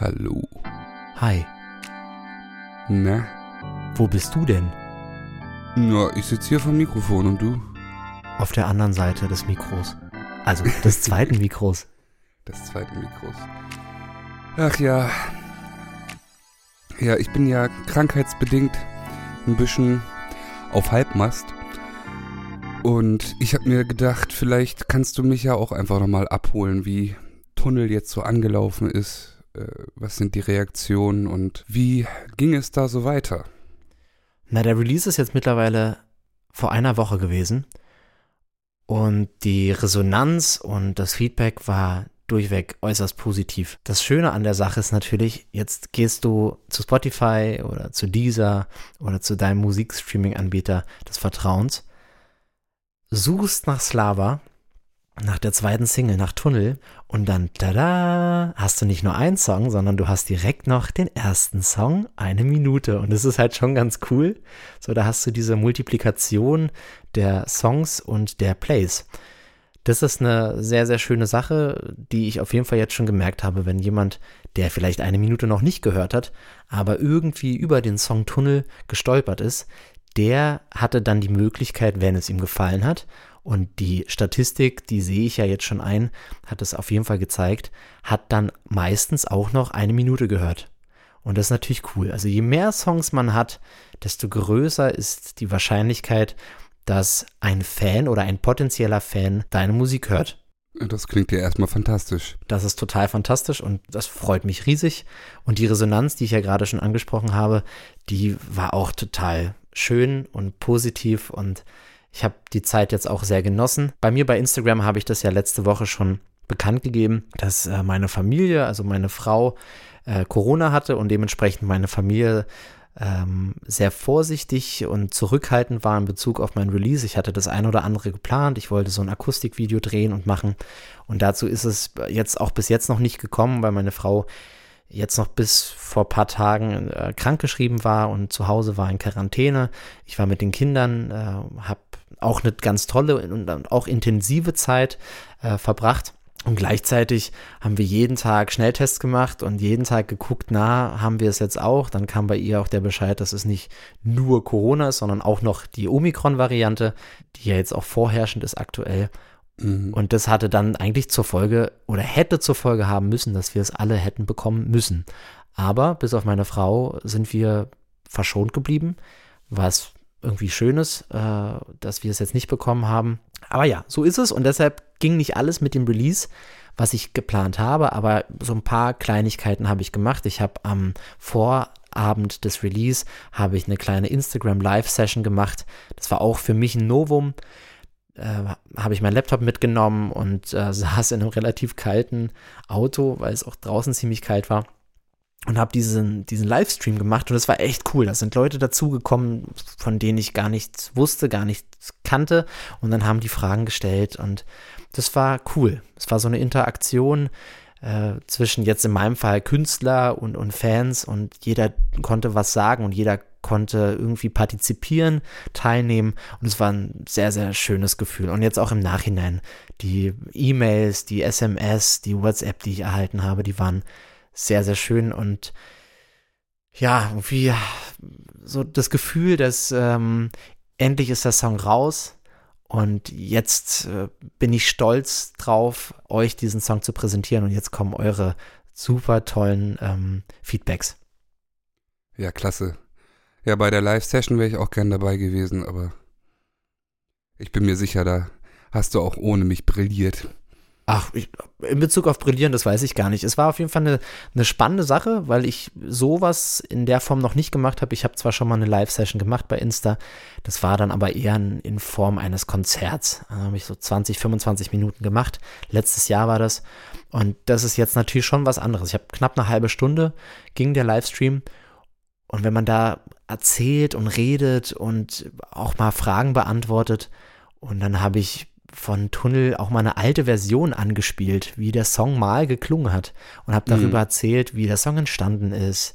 Hallo. Hi, Na? wo bist du denn? Na, ich sitze hier vom Mikrofon und du? Auf der anderen Seite des Mikros. Also des zweiten Mikros. Des zweiten Mikros. Ach ja. Ja, ich bin ja krankheitsbedingt ein bisschen auf Halbmast. Und ich habe mir gedacht, vielleicht kannst du mich ja auch einfach nochmal abholen, wie Tunnel jetzt so angelaufen ist. Äh, was sind die Reaktionen und wie ging es da so weiter? Na, der Release ist jetzt mittlerweile vor einer Woche gewesen. Und die Resonanz und das Feedback war durchweg äußerst positiv. Das Schöne an der Sache ist natürlich, jetzt gehst du zu Spotify oder zu Deezer oder zu deinem Musikstreaming-Anbieter des Vertrauens, suchst nach Slava, nach der zweiten Single, nach Tunnel und dann, tada, hast du nicht nur einen Song, sondern du hast direkt noch den ersten Song, eine Minute. Und das ist halt schon ganz cool. So, da hast du diese Multiplikation der Songs und der Plays. Das ist eine sehr, sehr schöne Sache, die ich auf jeden Fall jetzt schon gemerkt habe, wenn jemand, der vielleicht eine Minute noch nicht gehört hat, aber irgendwie über den Song Tunnel gestolpert ist, der hatte dann die Möglichkeit, wenn es ihm gefallen hat, und die Statistik, die sehe ich ja jetzt schon ein, hat es auf jeden Fall gezeigt, hat dann meistens auch noch eine Minute gehört. Und das ist natürlich cool. Also je mehr Songs man hat, desto größer ist die Wahrscheinlichkeit, dass ein Fan oder ein potenzieller Fan deine Musik hört. Das klingt ja erstmal fantastisch. Das ist total fantastisch und das freut mich riesig. Und die Resonanz, die ich ja gerade schon angesprochen habe, die war auch total schön und positiv und ich habe die Zeit jetzt auch sehr genossen. Bei mir bei Instagram habe ich das ja letzte Woche schon bekannt gegeben, dass äh, meine Familie, also meine Frau, äh, Corona hatte und dementsprechend meine Familie ähm, sehr vorsichtig und zurückhaltend war in Bezug auf mein Release. Ich hatte das ein oder andere geplant. Ich wollte so ein Akustikvideo drehen und machen. Und dazu ist es jetzt auch bis jetzt noch nicht gekommen, weil meine Frau jetzt noch bis vor paar Tagen äh, krankgeschrieben war und zu Hause war in Quarantäne. Ich war mit den Kindern, äh, habe auch eine ganz tolle und auch intensive Zeit äh, verbracht. Und gleichzeitig haben wir jeden Tag Schnelltests gemacht und jeden Tag geguckt, na, haben wir es jetzt auch? Dann kam bei ihr auch der Bescheid, dass es nicht nur Corona ist, sondern auch noch die Omikron-Variante, die ja jetzt auch vorherrschend ist aktuell. Mhm. Und das hatte dann eigentlich zur Folge oder hätte zur Folge haben müssen, dass wir es alle hätten bekommen müssen. Aber bis auf meine Frau sind wir verschont geblieben, was irgendwie schön ist, äh, dass wir es jetzt nicht bekommen haben. Aber ja, so ist es und deshalb ging nicht alles mit dem Release, was ich geplant habe, aber so ein paar Kleinigkeiten habe ich gemacht. Ich habe am Vorabend des Release habe ich eine kleine Instagram Live Session gemacht. Das war auch für mich ein Novum. Äh, habe ich meinen Laptop mitgenommen und äh, saß in einem relativ kalten Auto, weil es auch draußen ziemlich kalt war und habe diesen, diesen Livestream gemacht und es war echt cool. Da sind Leute dazugekommen, von denen ich gar nichts wusste, gar nichts kannte und dann haben die Fragen gestellt und das war cool. Es war so eine Interaktion äh, zwischen jetzt in meinem Fall Künstler und, und Fans und jeder konnte was sagen und jeder konnte irgendwie partizipieren, teilnehmen und es war ein sehr, sehr schönes Gefühl. Und jetzt auch im Nachhinein, die E-Mails, die SMS, die WhatsApp, die ich erhalten habe, die waren sehr, sehr schön und ja, wie so das Gefühl, dass ähm, endlich ist der Song raus und jetzt äh, bin ich stolz drauf, euch diesen Song zu präsentieren und jetzt kommen eure super tollen ähm, Feedbacks. Ja, klasse. Ja, bei der Live-Session wäre ich auch gern dabei gewesen, aber ich bin mir sicher, da hast du auch ohne mich brilliert. Ach, ich, in Bezug auf Brillieren, das weiß ich gar nicht. Es war auf jeden Fall eine, eine spannende Sache, weil ich sowas in der Form noch nicht gemacht habe. Ich habe zwar schon mal eine Live-Session gemacht bei Insta, das war dann aber eher in, in Form eines Konzerts. Da habe ich so 20, 25 Minuten gemacht. Letztes Jahr war das. Und das ist jetzt natürlich schon was anderes. Ich habe knapp eine halbe Stunde ging der Livestream. Und wenn man da erzählt und redet und auch mal Fragen beantwortet, und dann habe ich von Tunnel auch mal eine alte Version angespielt, wie der Song mal geklungen hat und habe darüber Mhm. erzählt, wie der Song entstanden ist,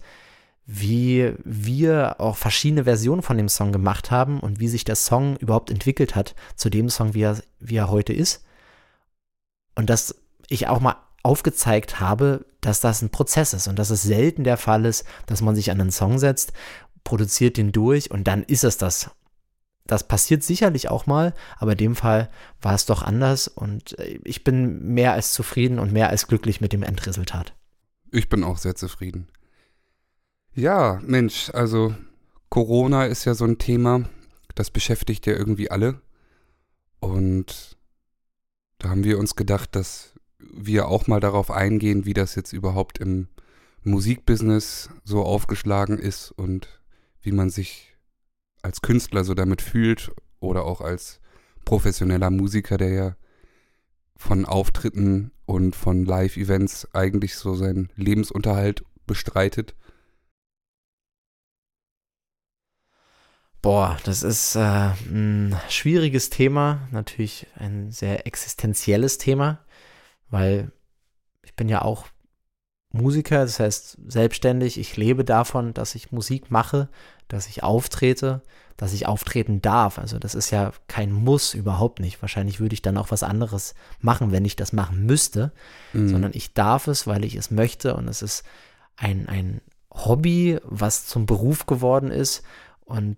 wie wir auch verschiedene Versionen von dem Song gemacht haben und wie sich der Song überhaupt entwickelt hat zu dem Song, wie er, wie er heute ist. Und dass ich auch mal aufgezeigt habe, dass das ein Prozess ist und dass es selten der Fall ist, dass man sich an einen Song setzt, produziert den durch und dann ist es das. Das passiert sicherlich auch mal, aber in dem Fall war es doch anders und äh, ich bin mehr als zufrieden und mehr als glücklich mit dem Endresultat. Ich bin auch sehr zufrieden. Ja, Mensch, also Corona ist ja so ein Thema, das beschäftigt ja irgendwie alle. Und da haben wir uns gedacht, dass wir auch mal darauf eingehen, wie das jetzt überhaupt im Musikbusiness so aufgeschlagen ist und wie man sich als Künstler so damit fühlt oder auch als professioneller Musiker, der ja von Auftritten und von Live-Events eigentlich so seinen Lebensunterhalt bestreitet. Boah, das ist äh, ein schwieriges Thema, natürlich ein sehr existenzielles Thema, weil ich bin ja auch Musiker, das heißt selbstständig. Ich lebe davon, dass ich Musik mache, dass ich auftrete, dass ich auftreten darf. Also das ist ja kein Muss überhaupt nicht. Wahrscheinlich würde ich dann auch was anderes machen, wenn ich das machen müsste, mhm. sondern ich darf es, weil ich es möchte und es ist ein, ein Hobby, was zum Beruf geworden ist und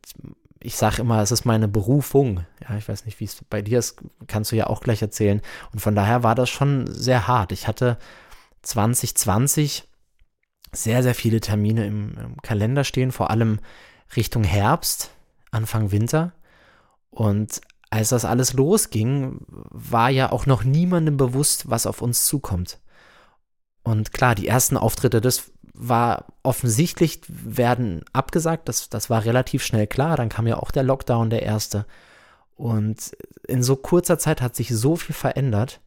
ich sage immer, es ist meine Berufung. Ja, ich weiß nicht, wie es bei dir ist, kannst du ja auch gleich erzählen. Und von daher war das schon sehr hart. Ich hatte 2020 sehr, sehr viele Termine im, im Kalender stehen, vor allem Richtung Herbst, Anfang Winter. Und als das alles losging, war ja auch noch niemandem bewusst, was auf uns zukommt. Und klar, die ersten Auftritte, das war offensichtlich, werden abgesagt. Das, das war relativ schnell klar. Dann kam ja auch der Lockdown, der erste. Und in so kurzer Zeit hat sich so viel verändert.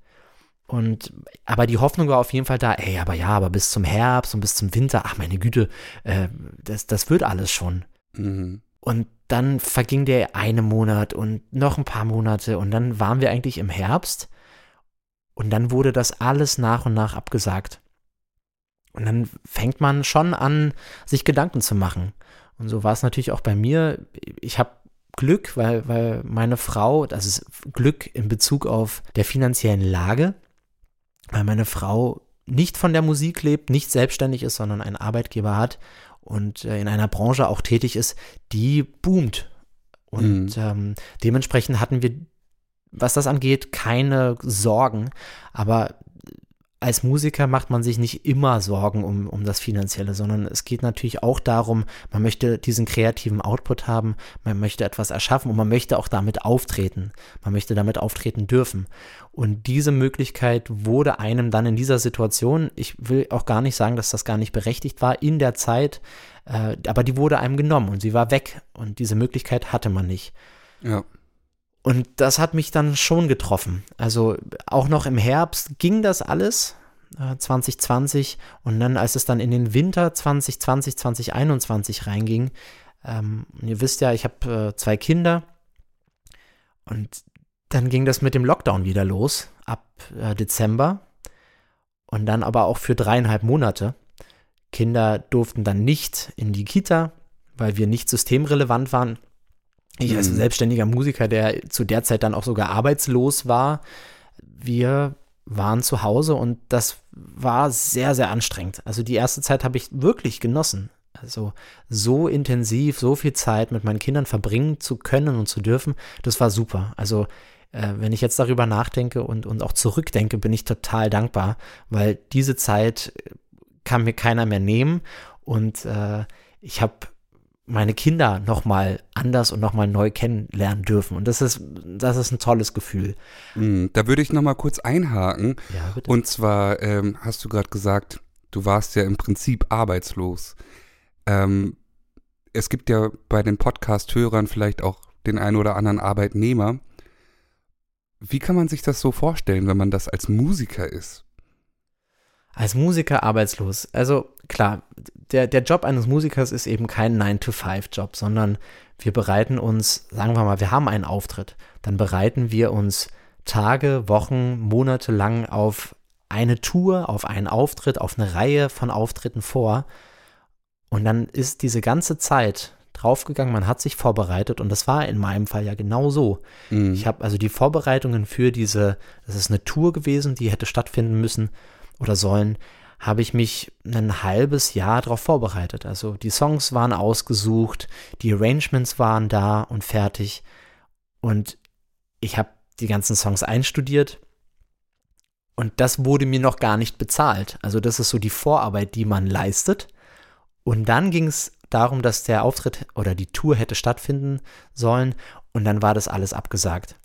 Und aber die Hoffnung war auf jeden Fall da, ey, aber ja, aber bis zum Herbst und bis zum Winter, ach meine Güte, äh, das, das wird alles schon. Mhm. Und dann verging der eine Monat und noch ein paar Monate und dann waren wir eigentlich im Herbst und dann wurde das alles nach und nach abgesagt. Und dann fängt man schon an, sich Gedanken zu machen. Und so war es natürlich auch bei mir. Ich habe Glück, weil, weil meine Frau, das ist Glück in Bezug auf der finanziellen Lage, weil meine Frau nicht von der Musik lebt, nicht selbstständig ist, sondern einen Arbeitgeber hat und äh, in einer Branche auch tätig ist, die boomt. Und mhm. ähm, dementsprechend hatten wir, was das angeht, keine Sorgen. Aber als Musiker macht man sich nicht immer Sorgen um, um das Finanzielle, sondern es geht natürlich auch darum, man möchte diesen kreativen Output haben, man möchte etwas erschaffen und man möchte auch damit auftreten. Man möchte damit auftreten dürfen. Und diese Möglichkeit wurde einem dann in dieser Situation, ich will auch gar nicht sagen, dass das gar nicht berechtigt war, in der Zeit, äh, aber die wurde einem genommen und sie war weg und diese Möglichkeit hatte man nicht. Ja. Und das hat mich dann schon getroffen. Also auch noch im Herbst ging das alles, äh, 2020. Und dann, als es dann in den Winter 2020, 2021 reinging, ähm, ihr wisst ja, ich habe äh, zwei Kinder. Und dann ging das mit dem Lockdown wieder los, ab äh, Dezember. Und dann aber auch für dreieinhalb Monate. Kinder durften dann nicht in die Kita, weil wir nicht systemrelevant waren. Ich als mhm. selbstständiger Musiker, der zu der Zeit dann auch sogar arbeitslos war, wir waren zu Hause und das war sehr, sehr anstrengend. Also die erste Zeit habe ich wirklich genossen. Also so intensiv, so viel Zeit mit meinen Kindern verbringen zu können und zu dürfen, das war super. Also äh, wenn ich jetzt darüber nachdenke und, und auch zurückdenke, bin ich total dankbar, weil diese Zeit kann mir keiner mehr nehmen und äh, ich habe meine Kinder nochmal anders und nochmal neu kennenlernen dürfen. Und das ist, das ist ein tolles Gefühl. Mm, da würde ich nochmal kurz einhaken. Ja, bitte. Und zwar ähm, hast du gerade gesagt, du warst ja im Prinzip arbeitslos. Ähm, es gibt ja bei den Podcast-Hörern vielleicht auch den einen oder anderen Arbeitnehmer. Wie kann man sich das so vorstellen, wenn man das als Musiker ist? Als Musiker arbeitslos. Also klar, der, der Job eines Musikers ist eben kein 9-to-5-Job, sondern wir bereiten uns, sagen wir mal, wir haben einen Auftritt, dann bereiten wir uns Tage, Wochen, Monate lang auf eine Tour, auf einen Auftritt, auf eine Reihe von Auftritten vor. Und dann ist diese ganze Zeit draufgegangen, man hat sich vorbereitet und das war in meinem Fall ja genau so. Mhm. Ich habe also die Vorbereitungen für diese, das ist eine Tour gewesen, die hätte stattfinden müssen oder sollen, habe ich mich ein halbes Jahr darauf vorbereitet. Also die Songs waren ausgesucht, die Arrangements waren da und fertig. Und ich habe die ganzen Songs einstudiert. Und das wurde mir noch gar nicht bezahlt. Also das ist so die Vorarbeit, die man leistet. Und dann ging es darum, dass der Auftritt oder die Tour hätte stattfinden sollen. Und dann war das alles abgesagt.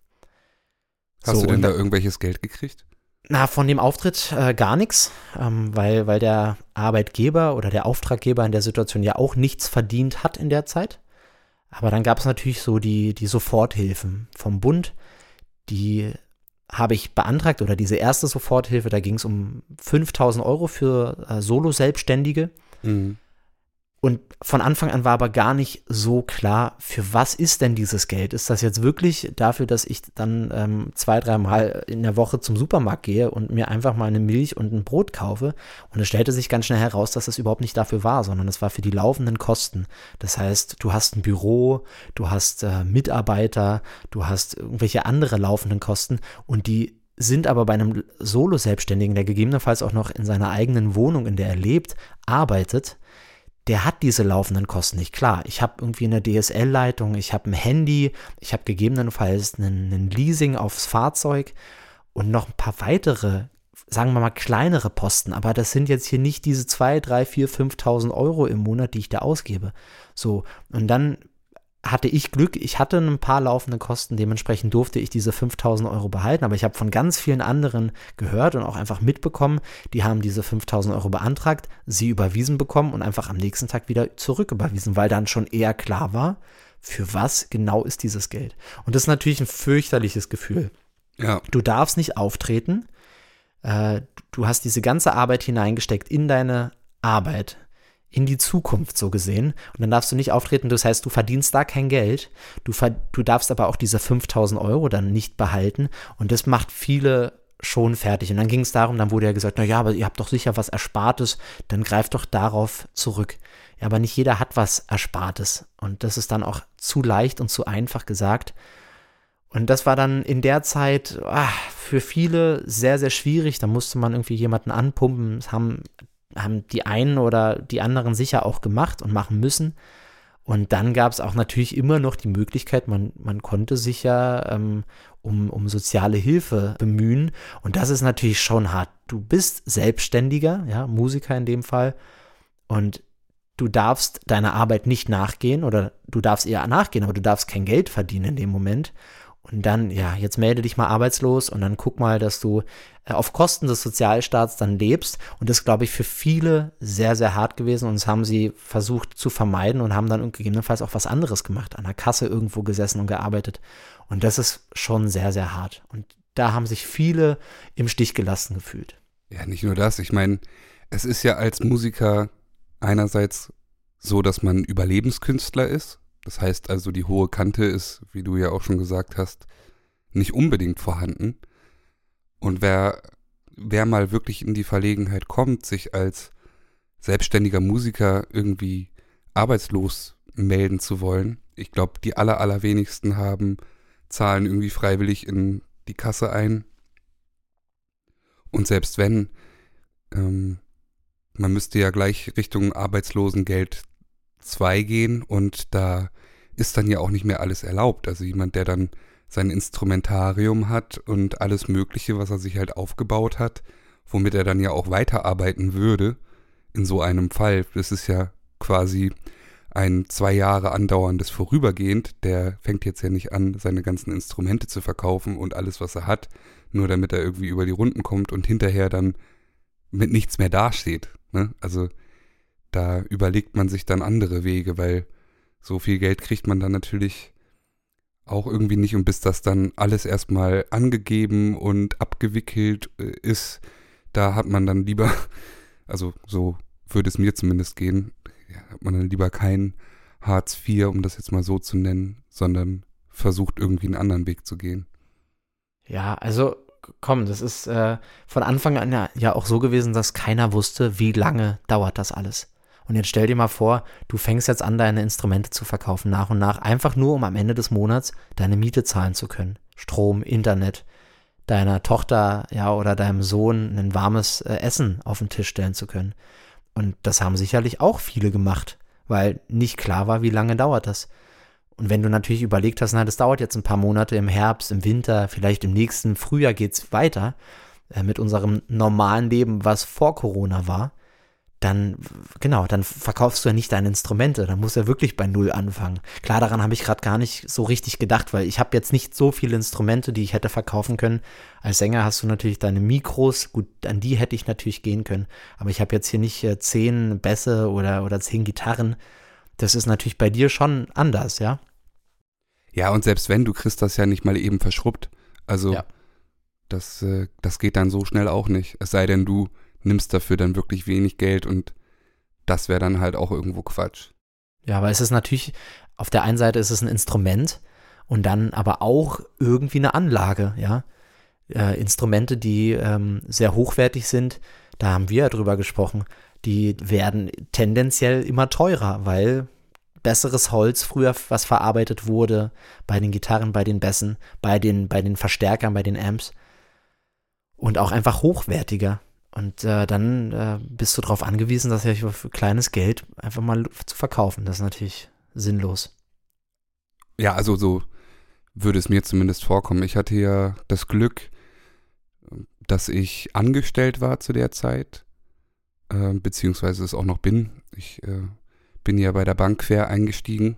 Hast so, du denn da irgendwelches Geld gekriegt? Na, von dem Auftritt äh, gar nichts, ähm, weil, weil der Arbeitgeber oder der Auftraggeber in der Situation ja auch nichts verdient hat in der Zeit. Aber dann gab es natürlich so die, die Soforthilfen vom Bund. Die habe ich beantragt oder diese erste Soforthilfe, da ging es um 5000 Euro für äh, Solo-Selbstständige. Mhm. Und von Anfang an war aber gar nicht so klar, für was ist denn dieses Geld? Ist das jetzt wirklich dafür, dass ich dann ähm, zwei, dreimal in der Woche zum Supermarkt gehe und mir einfach mal eine Milch und ein Brot kaufe? Und es stellte sich ganz schnell heraus, dass das überhaupt nicht dafür war, sondern es war für die laufenden Kosten. Das heißt, du hast ein Büro, du hast äh, Mitarbeiter, du hast irgendwelche andere laufenden Kosten und die sind aber bei einem Solo-Selbstständigen, der gegebenenfalls auch noch in seiner eigenen Wohnung, in der er lebt, arbeitet, der hat diese laufenden Kosten nicht. Klar, ich habe irgendwie eine DSL-Leitung, ich habe ein Handy, ich habe gegebenenfalls einen, einen Leasing aufs Fahrzeug und noch ein paar weitere, sagen wir mal kleinere Posten, aber das sind jetzt hier nicht diese 2, 3, 4, 5.000 Euro im Monat, die ich da ausgebe. So, und dann hatte ich Glück, ich hatte ein paar laufende Kosten, dementsprechend durfte ich diese 5000 Euro behalten, aber ich habe von ganz vielen anderen gehört und auch einfach mitbekommen, die haben diese 5000 Euro beantragt, sie überwiesen bekommen und einfach am nächsten Tag wieder zurücküberwiesen, weil dann schon eher klar war, für was genau ist dieses Geld. Und das ist natürlich ein fürchterliches Gefühl. Ja. Du darfst nicht auftreten, äh, du hast diese ganze Arbeit hineingesteckt in deine Arbeit, in die Zukunft so gesehen. Und dann darfst du nicht auftreten, das heißt, du verdienst da kein Geld. Du, du darfst aber auch diese 5000 Euro dann nicht behalten. Und das macht viele schon fertig. Und dann ging es darum, dann wurde ja gesagt, na ja, aber ihr habt doch sicher was Erspartes, dann greift doch darauf zurück. Ja, aber nicht jeder hat was Erspartes. Und das ist dann auch zu leicht und zu einfach gesagt. Und das war dann in der Zeit ach, für viele sehr, sehr schwierig. Da musste man irgendwie jemanden anpumpen. Es haben haben die einen oder die anderen sicher auch gemacht und machen müssen. Und dann gab es auch natürlich immer noch die Möglichkeit, man, man konnte sich ja ähm, um, um soziale Hilfe bemühen. Und das ist natürlich schon hart. Du bist Selbstständiger, ja, Musiker in dem Fall. Und du darfst deiner Arbeit nicht nachgehen oder du darfst eher nachgehen, aber du darfst kein Geld verdienen in dem Moment. Und dann, ja, jetzt melde dich mal arbeitslos und dann guck mal, dass du äh, auf Kosten des Sozialstaats dann lebst. Und das glaube ich, für viele sehr, sehr hart gewesen. Und das haben sie versucht zu vermeiden und haben dann gegebenenfalls auch was anderes gemacht, an der Kasse irgendwo gesessen und gearbeitet. Und das ist schon sehr, sehr hart. Und da haben sich viele im Stich gelassen gefühlt. Ja, nicht nur das. Ich meine, es ist ja als Musiker einerseits so, dass man Überlebenskünstler ist das heißt also, die hohe Kante ist, wie du ja auch schon gesagt hast, nicht unbedingt vorhanden. Und wer, wer mal wirklich in die Verlegenheit kommt, sich als selbstständiger Musiker irgendwie arbeitslos melden zu wollen, ich glaube, die aller, allerwenigsten haben, zahlen irgendwie freiwillig in die Kasse ein. Und selbst wenn, ähm, man müsste ja gleich Richtung Arbeitslosengeld 2 gehen und da ist dann ja auch nicht mehr alles erlaubt. Also jemand, der dann sein Instrumentarium hat und alles Mögliche, was er sich halt aufgebaut hat, womit er dann ja auch weiterarbeiten würde, in so einem Fall, das ist ja quasi ein zwei Jahre andauerndes Vorübergehend, der fängt jetzt ja nicht an, seine ganzen Instrumente zu verkaufen und alles, was er hat, nur damit er irgendwie über die Runden kommt und hinterher dann mit nichts mehr dasteht. Ne? Also da überlegt man sich dann andere Wege, weil so viel Geld kriegt man dann natürlich auch irgendwie nicht. Und bis das dann alles erstmal angegeben und abgewickelt äh, ist, da hat man dann lieber, also so würde es mir zumindest gehen, hat man dann lieber kein Hartz IV, um das jetzt mal so zu nennen, sondern versucht irgendwie einen anderen Weg zu gehen. Ja, also komm, das ist äh, von Anfang an ja, ja auch so gewesen, dass keiner wusste, wie lange dauert das alles. Und jetzt stell dir mal vor, du fängst jetzt an, deine Instrumente zu verkaufen, nach und nach, einfach nur, um am Ende des Monats deine Miete zahlen zu können. Strom, Internet, deiner Tochter ja oder deinem Sohn ein warmes äh, Essen auf den Tisch stellen zu können. Und das haben sicherlich auch viele gemacht, weil nicht klar war, wie lange dauert das. Und wenn du natürlich überlegt hast, na, das dauert jetzt ein paar Monate im Herbst, im Winter, vielleicht im nächsten Frühjahr geht's weiter äh, mit unserem normalen Leben, was vor Corona war, dann, genau, dann verkaufst du ja nicht deine Instrumente, dann musst du ja wirklich bei Null anfangen. Klar, daran habe ich gerade gar nicht so richtig gedacht, weil ich habe jetzt nicht so viele Instrumente, die ich hätte verkaufen können. Als Sänger hast du natürlich deine Mikros, gut, an die hätte ich natürlich gehen können, aber ich habe jetzt hier nicht äh, zehn Bässe oder, oder zehn Gitarren. Das ist natürlich bei dir schon anders, ja? Ja, und selbst wenn, du kriegst das ja nicht mal eben verschrubbt. Also, ja. das, äh, das geht dann so schnell auch nicht. Es sei denn, du nimmst dafür dann wirklich wenig Geld und das wäre dann halt auch irgendwo Quatsch. Ja, aber es ist natürlich, auf der einen Seite ist es ein Instrument und dann aber auch irgendwie eine Anlage, ja. Äh, Instrumente, die ähm, sehr hochwertig sind, da haben wir ja drüber gesprochen, die werden tendenziell immer teurer, weil besseres Holz früher, was verarbeitet wurde, bei den Gitarren, bei den Bässen, bei den, bei den Verstärkern, bei den Amps. Und auch einfach hochwertiger. Und äh, dann äh, bist du darauf angewiesen, das ja für kleines Geld einfach mal zu verkaufen. Das ist natürlich sinnlos. Ja, also so würde es mir zumindest vorkommen. Ich hatte ja das Glück, dass ich angestellt war zu der Zeit, äh, beziehungsweise es auch noch bin. Ich äh, bin ja bei der Bank quer eingestiegen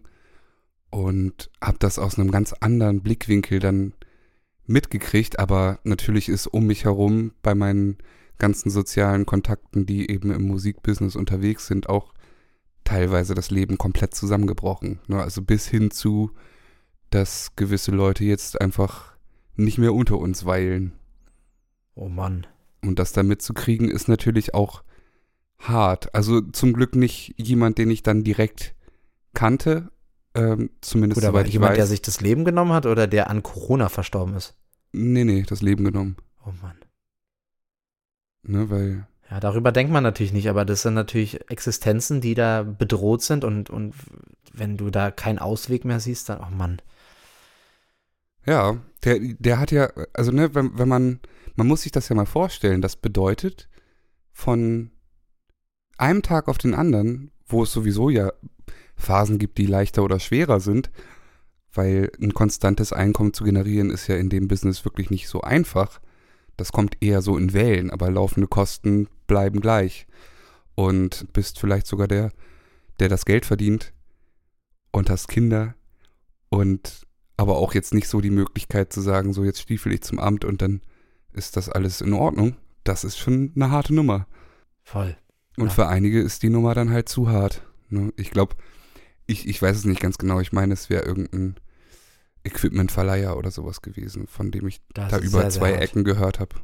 und habe das aus einem ganz anderen Blickwinkel dann mitgekriegt. Aber natürlich ist um mich herum bei meinen ganzen sozialen Kontakten, die eben im Musikbusiness unterwegs sind, auch teilweise das Leben komplett zusammengebrochen. Ne? Also bis hin zu, dass gewisse Leute jetzt einfach nicht mehr unter uns weilen. Oh Mann. Und das dann mitzukriegen, ist natürlich auch hart. Also zum Glück nicht jemand, den ich dann direkt kannte, ähm, zumindest oder soweit ich jemand, weiß. der sich das Leben genommen hat oder der an Corona verstorben ist? Nee, nee, das Leben genommen. Oh Mann. Ne, weil. Ja, darüber denkt man natürlich nicht, aber das sind natürlich Existenzen, die da bedroht sind und, und wenn du da keinen Ausweg mehr siehst, dann, oh Mann. Ja, der, der hat ja, also ne, wenn, wenn man, man muss sich das ja mal vorstellen, das bedeutet, von einem Tag auf den anderen, wo es sowieso ja Phasen gibt, die leichter oder schwerer sind, weil ein konstantes Einkommen zu generieren ist ja in dem Business wirklich nicht so einfach. Das kommt eher so in Wellen, aber laufende Kosten bleiben gleich. Und bist vielleicht sogar der, der das Geld verdient und hast Kinder und aber auch jetzt nicht so die Möglichkeit zu sagen, so jetzt stiefel ich zum Amt und dann ist das alles in Ordnung. Das ist schon eine harte Nummer. Voll. Und ja. für einige ist die Nummer dann halt zu hart. Ne? Ich glaube, ich, ich weiß es nicht ganz genau. Ich meine, es wäre irgendein Equipmentverleiher oder sowas gewesen, von dem ich das da über sehr, zwei sehr Ecken gehört habe.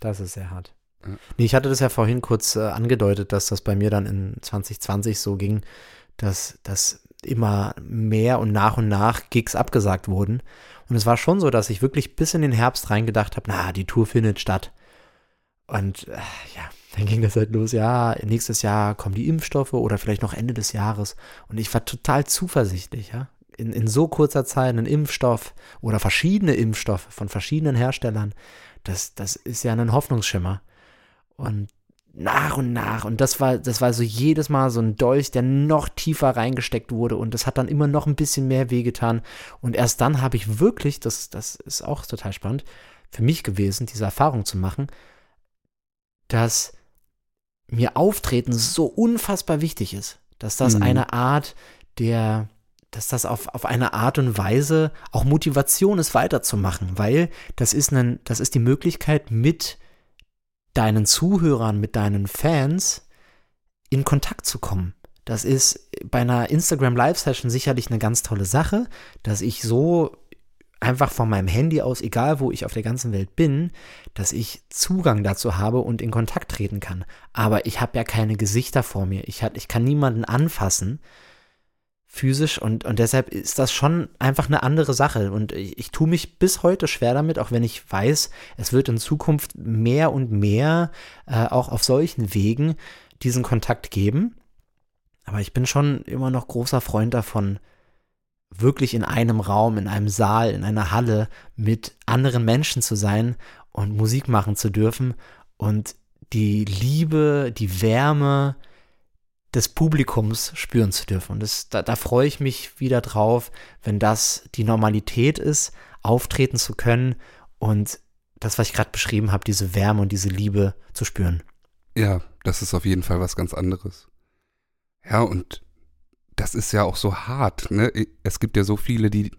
Das ist sehr hart. Ja. Nee, ich hatte das ja vorhin kurz äh, angedeutet, dass das bei mir dann in 2020 so ging, dass, dass immer mehr und nach und nach Gigs abgesagt wurden. Und es war schon so, dass ich wirklich bis in den Herbst reingedacht habe, na, die Tour findet statt. Und äh, ja, dann ging das halt los, ja, nächstes Jahr kommen die Impfstoffe oder vielleicht noch Ende des Jahres. Und ich war total zuversichtlich, ja in, in so kurzer Zeit einen Impfstoff oder verschiedene Impfstoffe von verschiedenen Herstellern, das, das ist ja ein Hoffnungsschimmer. Und nach und nach. Und das war, das war so jedes Mal so ein Dolch, der noch tiefer reingesteckt wurde. Und das hat dann immer noch ein bisschen mehr wehgetan. Und erst dann habe ich wirklich, das, das ist auch total spannend, für mich gewesen, diese Erfahrung zu machen, dass mir Auftreten so unfassbar wichtig ist. Dass das mhm. eine Art der, dass das auf, auf eine Art und Weise auch Motivation ist, weiterzumachen, weil das ist, ein, das ist die Möglichkeit, mit deinen Zuhörern, mit deinen Fans in Kontakt zu kommen. Das ist bei einer Instagram Live Session sicherlich eine ganz tolle Sache, dass ich so einfach von meinem Handy aus, egal wo ich auf der ganzen Welt bin, dass ich Zugang dazu habe und in Kontakt treten kann. Aber ich habe ja keine Gesichter vor mir. Ich, hat, ich kann niemanden anfassen physisch und, und deshalb ist das schon einfach eine andere Sache und ich, ich tue mich bis heute schwer damit, auch wenn ich weiß, es wird in Zukunft mehr und mehr äh, auch auf solchen Wegen diesen Kontakt geben. Aber ich bin schon immer noch großer Freund davon, wirklich in einem Raum, in einem Saal, in einer Halle mit anderen Menschen zu sein und Musik machen zu dürfen und die Liebe, die Wärme des Publikums spüren zu dürfen. Und das, da, da freue ich mich wieder drauf, wenn das die Normalität ist, auftreten zu können und das, was ich gerade beschrieben habe, diese Wärme und diese Liebe zu spüren. Ja, das ist auf jeden Fall was ganz anderes. Ja, und das ist ja auch so hart. Ne? Es gibt ja so viele, die,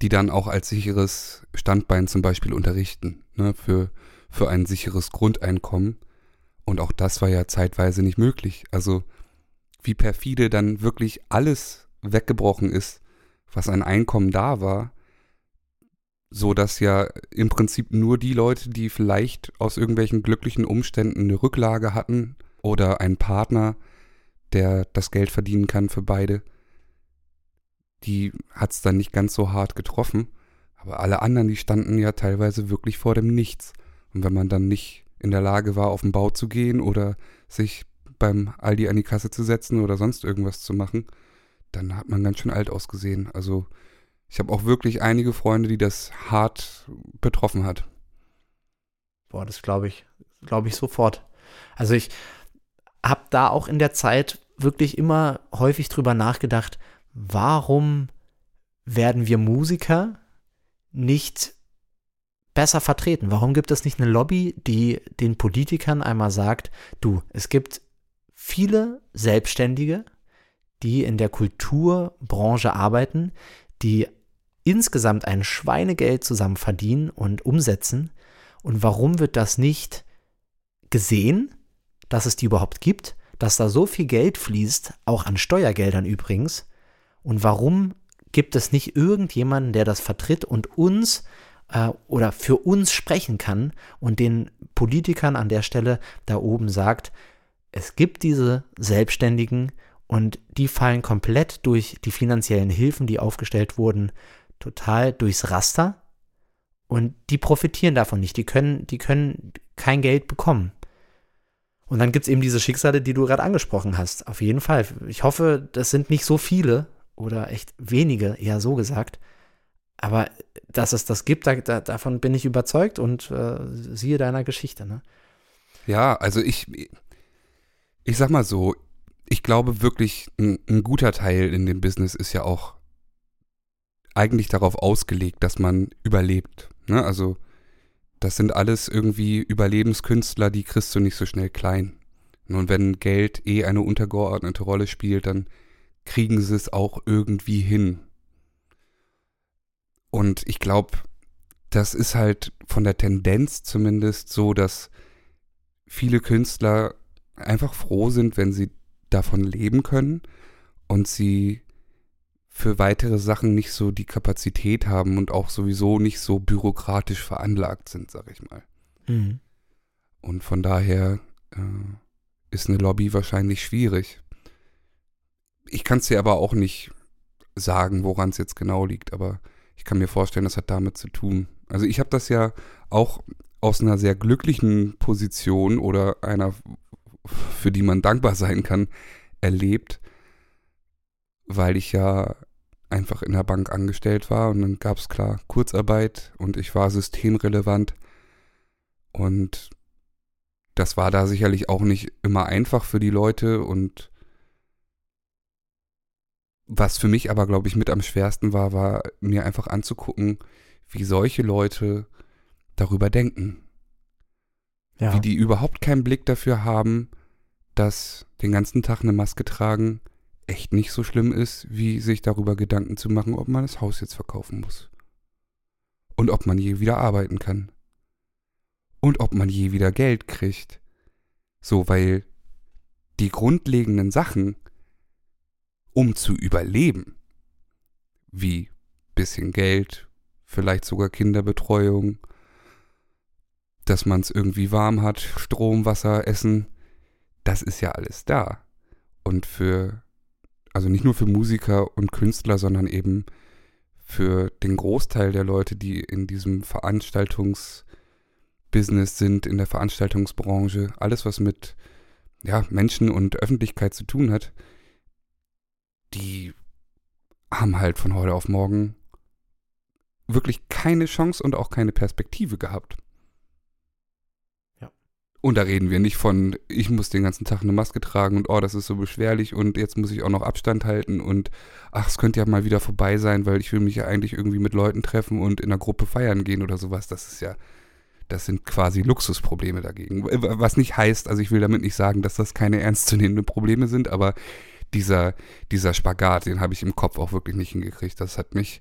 die dann auch als sicheres Standbein zum Beispiel unterrichten, ne? für, für ein sicheres Grundeinkommen. Und auch das war ja zeitweise nicht möglich. Also wie perfide dann wirklich alles weggebrochen ist, was ein Einkommen da war, so dass ja im Prinzip nur die Leute, die vielleicht aus irgendwelchen glücklichen Umständen eine Rücklage hatten oder einen Partner, der das Geld verdienen kann für beide, die hat es dann nicht ganz so hart getroffen. Aber alle anderen, die standen ja teilweise wirklich vor dem Nichts. Und wenn man dann nicht in der Lage war, auf den Bau zu gehen oder sich beim Aldi an die Kasse zu setzen oder sonst irgendwas zu machen, dann hat man ganz schön alt ausgesehen. Also ich habe auch wirklich einige Freunde, die das hart betroffen hat. Boah, das glaube ich, glaube ich sofort. Also ich habe da auch in der Zeit wirklich immer häufig drüber nachgedacht, warum werden wir Musiker nicht besser vertreten? Warum gibt es nicht eine Lobby, die den Politikern einmal sagt, du, es gibt viele Selbstständige, die in der Kulturbranche arbeiten, die insgesamt ein Schweinegeld zusammen verdienen und umsetzen. Und warum wird das nicht gesehen, dass es die überhaupt gibt, dass da so viel Geld fließt, auch an Steuergeldern übrigens? Und warum gibt es nicht irgendjemanden, der das vertritt und uns äh, oder für uns sprechen kann und den Politikern an der Stelle da oben sagt, es gibt diese Selbstständigen und die fallen komplett durch die finanziellen Hilfen, die aufgestellt wurden, total durchs Raster und die profitieren davon nicht. Die können, die können kein Geld bekommen. Und dann gibt es eben diese Schicksale, die du gerade angesprochen hast. Auf jeden Fall. Ich hoffe, das sind nicht so viele oder echt wenige, eher so gesagt. Aber dass es das gibt, da, da, davon bin ich überzeugt und äh, siehe deiner Geschichte. Ne? Ja, also ich, ich sag mal so, ich glaube wirklich, ein, ein, guter Teil in dem Business ist ja auch eigentlich darauf ausgelegt, dass man überlebt. Ne? Also, das sind alles irgendwie Überlebenskünstler, die kriegst du nicht so schnell klein. Und wenn Geld eh eine untergeordnete Rolle spielt, dann kriegen sie es auch irgendwie hin. Und ich glaube, das ist halt von der Tendenz zumindest so, dass viele Künstler einfach froh sind, wenn sie davon leben können und sie für weitere Sachen nicht so die Kapazität haben und auch sowieso nicht so bürokratisch veranlagt sind, sag ich mal. Mhm. Und von daher äh, ist eine Lobby wahrscheinlich schwierig. Ich kann es dir aber auch nicht sagen, woran es jetzt genau liegt, aber ich kann mir vorstellen, das hat damit zu tun. Also ich habe das ja auch aus einer sehr glücklichen Position oder einer, für die man dankbar sein kann, erlebt, weil ich ja einfach in der Bank angestellt war und dann gab es klar Kurzarbeit und ich war systemrelevant und das war da sicherlich auch nicht immer einfach für die Leute und was für mich aber, glaube ich, mit am schwersten war, war mir einfach anzugucken, wie solche Leute darüber denken. Ja. Wie die überhaupt keinen Blick dafür haben, dass den ganzen Tag eine Maske tragen echt nicht so schlimm ist, wie sich darüber Gedanken zu machen, ob man das Haus jetzt verkaufen muss. Und ob man je wieder arbeiten kann. Und ob man je wieder Geld kriegt. So, weil die grundlegenden Sachen, um zu überleben, wie bisschen Geld, vielleicht sogar Kinderbetreuung, dass man es irgendwie warm hat, Strom, Wasser, Essen, das ist ja alles da. Und für, also nicht nur für Musiker und Künstler, sondern eben für den Großteil der Leute, die in diesem Veranstaltungsbusiness sind, in der Veranstaltungsbranche, alles, was mit ja, Menschen und Öffentlichkeit zu tun hat, die haben halt von heute auf morgen wirklich keine Chance und auch keine Perspektive gehabt. Und da reden wir nicht von, ich muss den ganzen Tag eine Maske tragen und oh, das ist so beschwerlich und jetzt muss ich auch noch Abstand halten und ach, es könnte ja mal wieder vorbei sein, weil ich will mich ja eigentlich irgendwie mit Leuten treffen und in einer Gruppe feiern gehen oder sowas. Das ist ja, das sind quasi Luxusprobleme dagegen. Was nicht heißt, also ich will damit nicht sagen, dass das keine ernstzunehmenden Probleme sind, aber dieser, dieser Spagat, den habe ich im Kopf auch wirklich nicht hingekriegt. Das hat mich,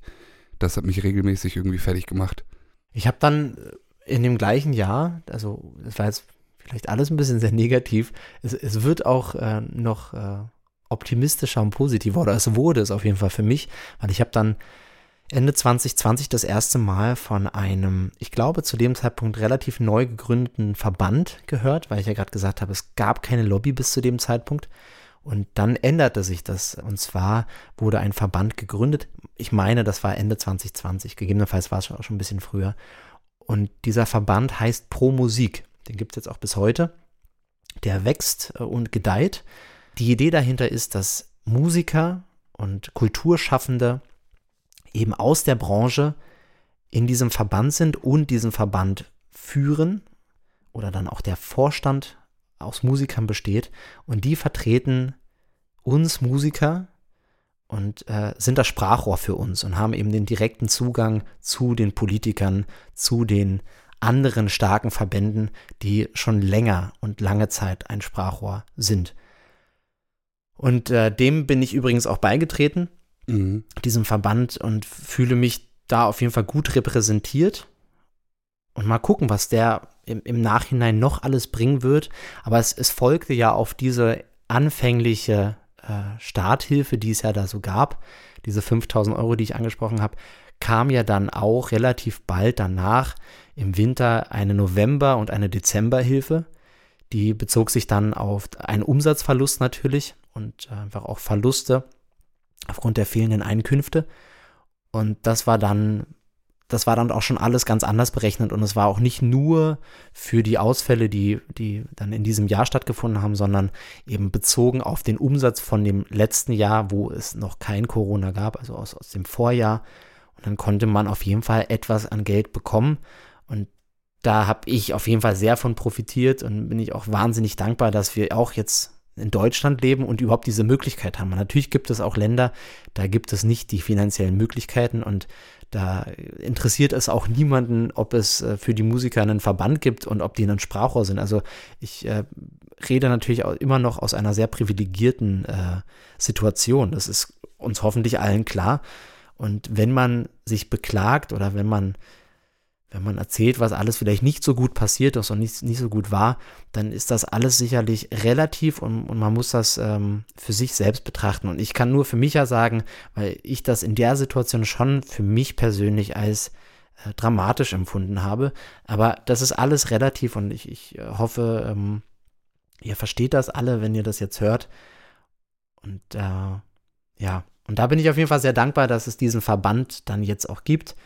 das hat mich regelmäßig irgendwie fertig gemacht. Ich habe dann in dem gleichen Jahr, also das war jetzt vielleicht alles ein bisschen sehr negativ. Es, es wird auch äh, noch äh, optimistischer und positiver, oder es wurde es auf jeden Fall für mich, weil ich habe dann Ende 2020 das erste Mal von einem, ich glaube zu dem Zeitpunkt relativ neu gegründeten Verband gehört, weil ich ja gerade gesagt habe, es gab keine Lobby bis zu dem Zeitpunkt. Und dann änderte sich das. Und zwar wurde ein Verband gegründet. Ich meine, das war Ende 2020. Gegebenenfalls war es auch schon ein bisschen früher. Und dieser Verband heißt Pro Musik. Den gibt es jetzt auch bis heute. Der wächst äh, und gedeiht. Die Idee dahinter ist, dass Musiker und Kulturschaffende eben aus der Branche in diesem Verband sind und diesen Verband führen oder dann auch der Vorstand aus Musikern besteht und die vertreten uns Musiker und äh, sind das Sprachrohr für uns und haben eben den direkten Zugang zu den Politikern, zu den anderen starken Verbänden, die schon länger und lange Zeit ein Sprachrohr sind. Und äh, dem bin ich übrigens auch beigetreten, mhm. diesem Verband, und fühle mich da auf jeden Fall gut repräsentiert. Und mal gucken, was der im, im Nachhinein noch alles bringen wird. Aber es, es folgte ja auf diese anfängliche äh, Starthilfe, die es ja da so gab, diese 5000 Euro, die ich angesprochen habe, kam ja dann auch relativ bald danach im Winter eine November- und eine Dezemberhilfe. Die bezog sich dann auf einen Umsatzverlust natürlich und einfach auch Verluste aufgrund der fehlenden Einkünfte. Und das war dann, das war dann auch schon alles ganz anders berechnet und es war auch nicht nur für die Ausfälle, die, die dann in diesem Jahr stattgefunden haben, sondern eben bezogen auf den Umsatz von dem letzten Jahr, wo es noch kein Corona gab, also aus, aus dem Vorjahr. Und dann konnte man auf jeden Fall etwas an Geld bekommen. Und da habe ich auf jeden Fall sehr von profitiert und bin ich auch wahnsinnig dankbar, dass wir auch jetzt in Deutschland leben und überhaupt diese Möglichkeit haben. Natürlich gibt es auch Länder, da gibt es nicht die finanziellen Möglichkeiten und da interessiert es auch niemanden, ob es äh, für die Musiker einen Verband gibt und ob die ein Sprachrohr sind. Also ich äh, rede natürlich auch immer noch aus einer sehr privilegierten äh, Situation. Das ist uns hoffentlich allen klar. Und wenn man sich beklagt oder wenn man, wenn man erzählt, was alles vielleicht nicht so gut passiert ist und nicht, nicht so gut war, dann ist das alles sicherlich relativ und, und man muss das ähm, für sich selbst betrachten. Und ich kann nur für mich ja sagen, weil ich das in der Situation schon für mich persönlich als äh, dramatisch empfunden habe. Aber das ist alles relativ und ich, ich äh, hoffe, ähm, ihr versteht das alle, wenn ihr das jetzt hört. Und äh, ja, und da bin ich auf jeden Fall sehr dankbar, dass es diesen Verband dann jetzt auch gibt,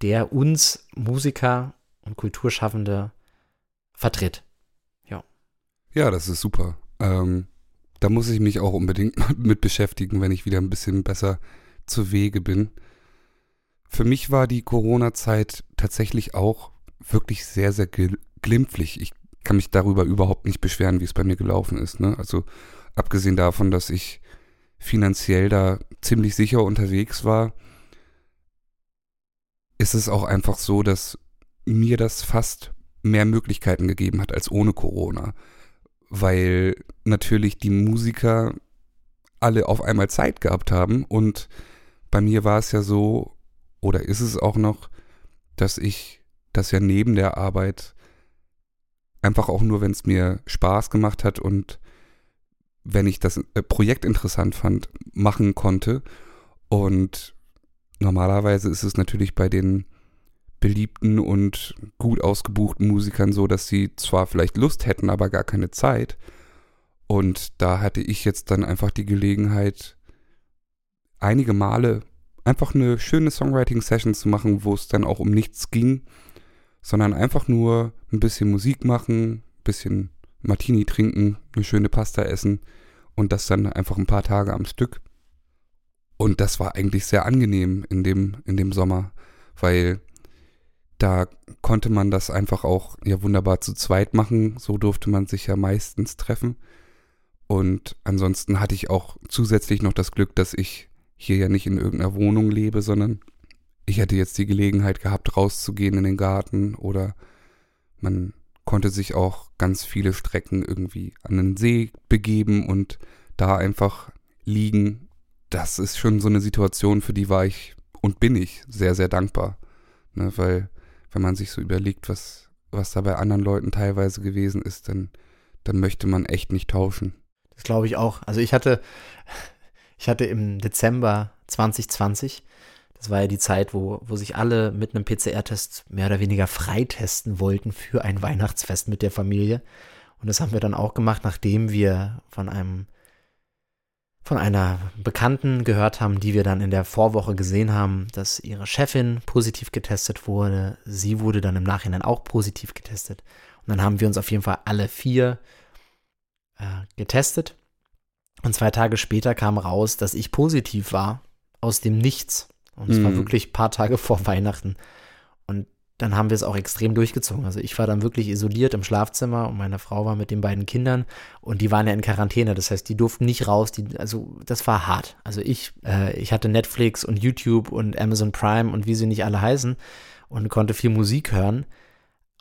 der uns Musiker und Kulturschaffende vertritt. Ja. Ja, das ist super. Ähm, da muss ich mich auch unbedingt mit beschäftigen, wenn ich wieder ein bisschen besser zu Wege bin. Für mich war die Corona-Zeit tatsächlich auch wirklich sehr, sehr glimpflich. Ich kann mich darüber überhaupt nicht beschweren, wie es bei mir gelaufen ist. Ne? Also abgesehen davon, dass ich finanziell da ziemlich sicher unterwegs war, ist es auch einfach so, dass mir das fast mehr Möglichkeiten gegeben hat als ohne Corona. Weil natürlich die Musiker alle auf einmal Zeit gehabt haben und bei mir war es ja so, oder ist es auch noch, dass ich das ja neben der Arbeit einfach auch nur, wenn es mir Spaß gemacht hat und wenn ich das äh, Projekt interessant fand, machen konnte. Und normalerweise ist es natürlich bei den beliebten und gut ausgebuchten Musikern so, dass sie zwar vielleicht Lust hätten, aber gar keine Zeit. Und da hatte ich jetzt dann einfach die Gelegenheit, einige Male einfach eine schöne Songwriting-Session zu machen, wo es dann auch um nichts ging, sondern einfach nur ein bisschen Musik machen, ein bisschen Martini trinken, eine schöne Pasta essen und das dann einfach ein paar Tage am Stück. Und das war eigentlich sehr angenehm in dem, in dem Sommer, weil da konnte man das einfach auch ja wunderbar zu zweit machen. So durfte man sich ja meistens treffen. Und ansonsten hatte ich auch zusätzlich noch das Glück, dass ich hier ja nicht in irgendeiner Wohnung lebe, sondern ich hätte jetzt die Gelegenheit gehabt, rauszugehen in den Garten oder man konnte sich auch ganz viele Strecken irgendwie an den See begeben und da einfach liegen. Das ist schon so eine Situation, für die war ich und bin ich sehr, sehr dankbar. Ne, weil wenn man sich so überlegt, was, was da bei anderen Leuten teilweise gewesen ist, dann, dann möchte man echt nicht tauschen. Das glaube ich auch. Also ich hatte, ich hatte im Dezember 2020, das war ja die Zeit, wo, wo sich alle mit einem PCR-Test mehr oder weniger freitesten wollten für ein Weihnachtsfest mit der Familie. Und das haben wir dann auch gemacht, nachdem wir von einem von einer Bekannten gehört haben, die wir dann in der Vorwoche gesehen haben, dass ihre Chefin positiv getestet wurde. Sie wurde dann im Nachhinein auch positiv getestet. Und dann haben wir uns auf jeden Fall alle vier äh, getestet. Und zwei Tage später kam raus, dass ich positiv war, aus dem Nichts. Und es mhm. war wirklich ein paar Tage vor Weihnachten. Und dann haben wir es auch extrem durchgezogen. Also ich war dann wirklich isoliert im Schlafzimmer und meine Frau war mit den beiden Kindern und die waren ja in Quarantäne. Das heißt, die durften nicht raus. Die, also das war hart. Also ich, äh, ich hatte Netflix und YouTube und Amazon Prime und wie sie nicht alle heißen und konnte viel Musik hören.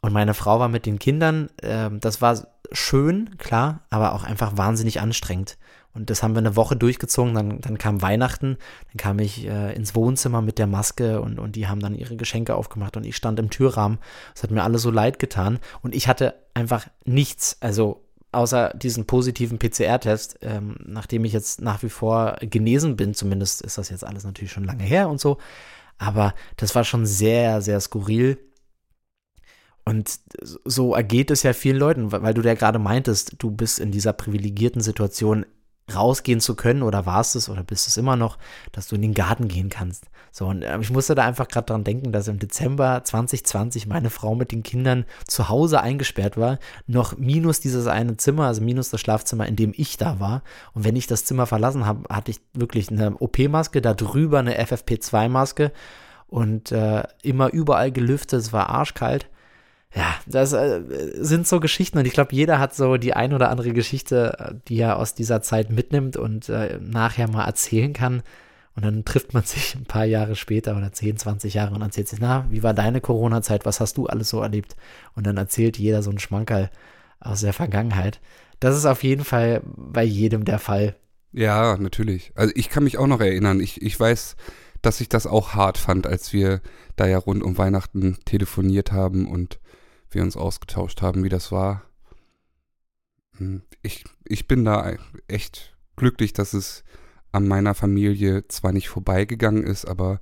Und meine Frau war mit den Kindern. Äh, das war schön, klar, aber auch einfach wahnsinnig anstrengend. Und das haben wir eine Woche durchgezogen. Dann, dann kam Weihnachten, dann kam ich äh, ins Wohnzimmer mit der Maske und, und die haben dann ihre Geschenke aufgemacht und ich stand im Türrahmen. Es hat mir alles so leid getan. Und ich hatte einfach nichts, also außer diesen positiven PCR-Test, ähm, nachdem ich jetzt nach wie vor genesen bin, zumindest ist das jetzt alles natürlich schon lange her und so. Aber das war schon sehr, sehr skurril. Und so ergeht es ja vielen Leuten, weil du ja gerade meintest, du bist in dieser privilegierten Situation, rausgehen zu können oder warst es oder bist es immer noch, dass du in den Garten gehen kannst. So, und äh, ich musste da einfach gerade dran denken, dass im Dezember 2020 meine Frau mit den Kindern zu Hause eingesperrt war, noch minus dieses eine Zimmer, also minus das Schlafzimmer, in dem ich da war. Und wenn ich das Zimmer verlassen habe, hatte ich wirklich eine OP-Maske, da drüber eine FFP2-Maske und äh, immer überall gelüftet, es war arschkalt ja, das äh, sind so Geschichten und ich glaube, jeder hat so die ein oder andere Geschichte, die er aus dieser Zeit mitnimmt und äh, nachher mal erzählen kann. Und dann trifft man sich ein paar Jahre später oder 10, 20 Jahre und erzählt sich, na, wie war deine Corona-Zeit? Was hast du alles so erlebt? Und dann erzählt jeder so einen Schmankerl aus der Vergangenheit. Das ist auf jeden Fall bei jedem der Fall. Ja, natürlich. Also ich kann mich auch noch erinnern. Ich, ich weiß, dass ich das auch hart fand, als wir da ja rund um Weihnachten telefoniert haben und wir uns ausgetauscht haben, wie das war. Hm, ich, ich bin da echt glücklich, dass es an meiner Familie zwar nicht vorbeigegangen ist, aber